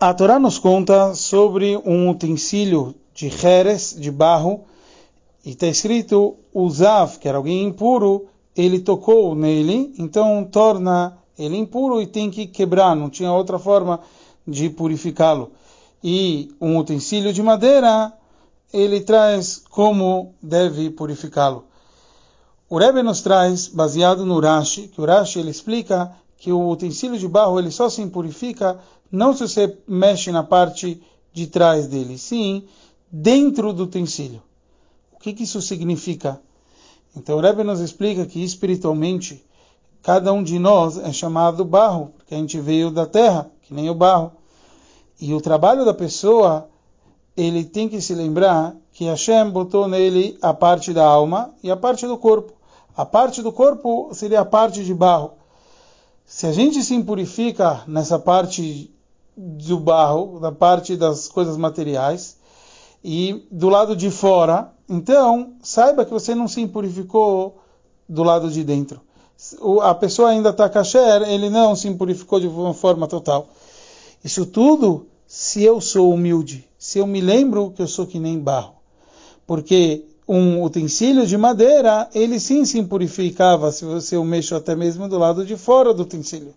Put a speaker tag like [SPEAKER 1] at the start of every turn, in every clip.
[SPEAKER 1] A Torá nos conta sobre um utensílio de Jerez, de barro, e está escrito Uzav, que era alguém impuro, ele tocou nele, então torna ele impuro e tem que quebrar, não tinha outra forma de purificá-lo. E um utensílio de madeira, ele traz como deve purificá-lo. O Rebbe nos traz, baseado no Rashi, que o Rashi ele explica que o utensílio de barro ele só se purifica não se você mexe na parte de trás dele, sim dentro do utensílio. O que, que isso significa? Então o Rebbe nos explica que espiritualmente cada um de nós é chamado barro, porque a gente veio da terra, que nem o barro. E o trabalho da pessoa, ele tem que se lembrar que Hashem botou nele a parte da alma e a parte do corpo. A parte do corpo seria a parte de barro. Se a gente se impurifica nessa parte do barro, da parte das coisas materiais, e do lado de fora, então saiba que você não se impurificou do lado de dentro. A pessoa ainda está kasher, ele não se impurificou de uma forma total. Isso tudo se eu sou humilde, se eu me lembro que eu sou que nem barro. Porque um utensílio de madeira, ele sim se impurificava se você o mexo até mesmo do lado de fora do utensílio.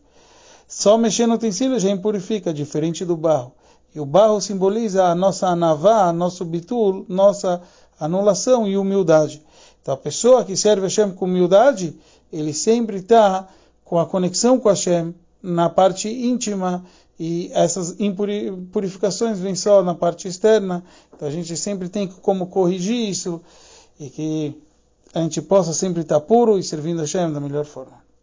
[SPEAKER 1] Só mexer no utensílio já impurifica, diferente do barro. E o barro simboliza a nossa anavá, nosso bitul, nossa anulação e humildade. Então a pessoa que serve Hashem com humildade, ele sempre está com a conexão com Hashem na parte íntima e essas impurificações vêm só na parte externa. Então a gente sempre tem como corrigir isso e que a gente possa sempre estar puro e servindo a Hashem da melhor forma.